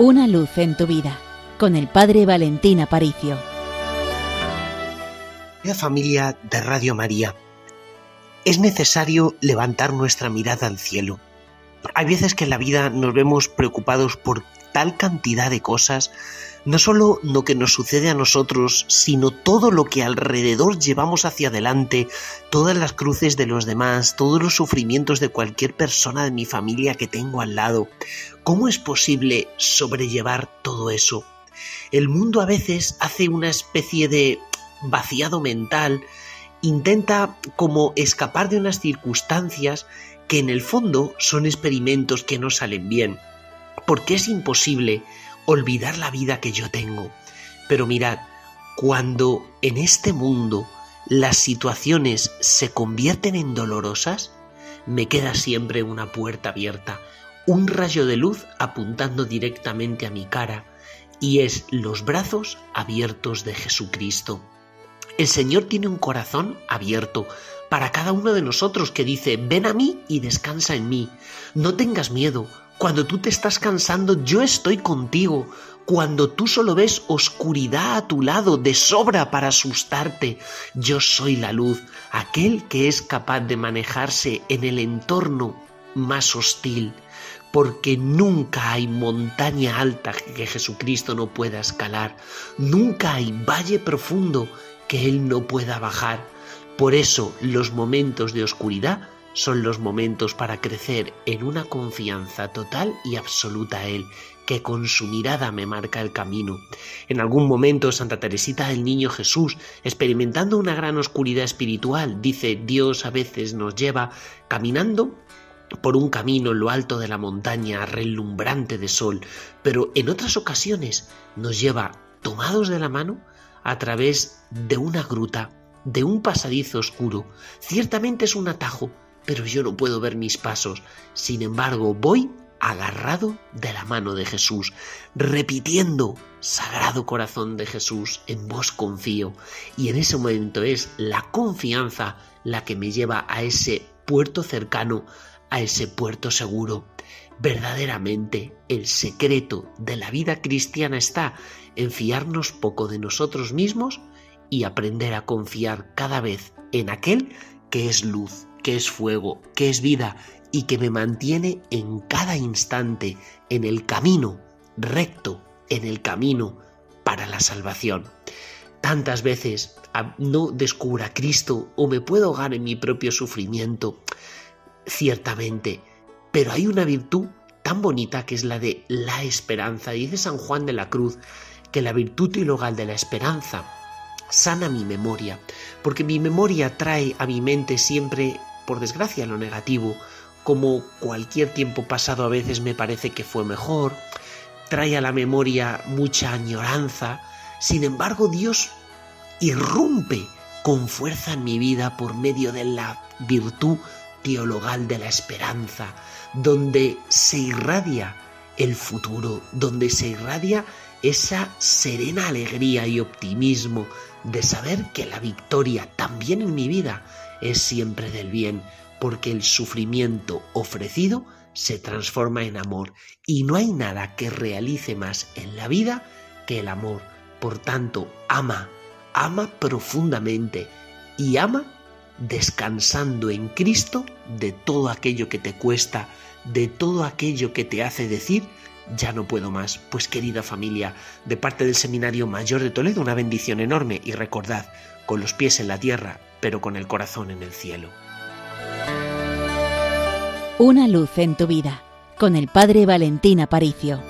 Una luz en tu vida con el Padre Valentín Aparicio. La familia de Radio María, es necesario levantar nuestra mirada al cielo. Hay veces que en la vida nos vemos preocupados por tal cantidad de cosas, no solo lo que nos sucede a nosotros, sino todo lo que alrededor llevamos hacia adelante, todas las cruces de los demás, todos los sufrimientos de cualquier persona de mi familia que tengo al lado. ¿Cómo es posible sobrellevar todo eso? El mundo a veces hace una especie de vaciado mental, intenta como escapar de unas circunstancias que en el fondo son experimentos que no salen bien porque es imposible olvidar la vida que yo tengo. Pero mirad, cuando en este mundo las situaciones se convierten en dolorosas, me queda siempre una puerta abierta, un rayo de luz apuntando directamente a mi cara, y es los brazos abiertos de Jesucristo. El Señor tiene un corazón abierto para cada uno de nosotros que dice, ven a mí y descansa en mí. No tengas miedo, cuando tú te estás cansando, yo estoy contigo. Cuando tú solo ves oscuridad a tu lado de sobra para asustarte, yo soy la luz, aquel que es capaz de manejarse en el entorno más hostil, porque nunca hay montaña alta que Jesucristo no pueda escalar, nunca hay valle profundo que Él no pueda bajar. Por eso los momentos de oscuridad son los momentos para crecer en una confianza total y absoluta a Él, que con su mirada me marca el camino. En algún momento Santa Teresita del Niño Jesús, experimentando una gran oscuridad espiritual, dice Dios a veces nos lleva caminando por un camino en lo alto de la montaña relumbrante de sol, pero en otras ocasiones nos lleva tomados de la mano a través de una gruta, de un pasadizo oscuro. Ciertamente es un atajo, pero yo no puedo ver mis pasos. Sin embargo, voy agarrado de la mano de Jesús, repitiendo, Sagrado Corazón de Jesús, en vos confío. Y en ese momento es la confianza la que me lleva a ese puerto cercano, a ese puerto seguro. Verdaderamente el secreto de la vida cristiana está en fiarnos poco de nosotros mismos y aprender a confiar cada vez en aquel que es luz, que es fuego, que es vida y que me mantiene en cada instante en el camino recto, en el camino para la salvación. Tantas veces no descubra a Cristo o me puedo ahogar en mi propio sufrimiento, ciertamente, pero hay una virtud tan bonita que es la de la esperanza. Dice San Juan de la Cruz que la virtud teologal de la esperanza sana mi memoria, porque mi memoria trae a mi mente siempre, por desgracia, lo negativo, como cualquier tiempo pasado a veces me parece que fue mejor, trae a la memoria mucha añoranza, sin embargo Dios irrumpe con fuerza en mi vida por medio de la virtud teologal de la esperanza, donde se irradia el futuro, donde se irradia esa serena alegría y optimismo de saber que la victoria también en mi vida es siempre del bien, porque el sufrimiento ofrecido se transforma en amor y no hay nada que realice más en la vida que el amor. Por tanto, ama, ama profundamente y ama descansando en Cristo de todo aquello que te cuesta, de todo aquello que te hace decir ya no puedo más. Pues querida familia, de parte del Seminario Mayor de Toledo, una bendición enorme y recordad, con los pies en la tierra, pero con el corazón en el cielo. Una luz en tu vida, con el Padre Valentín Aparicio.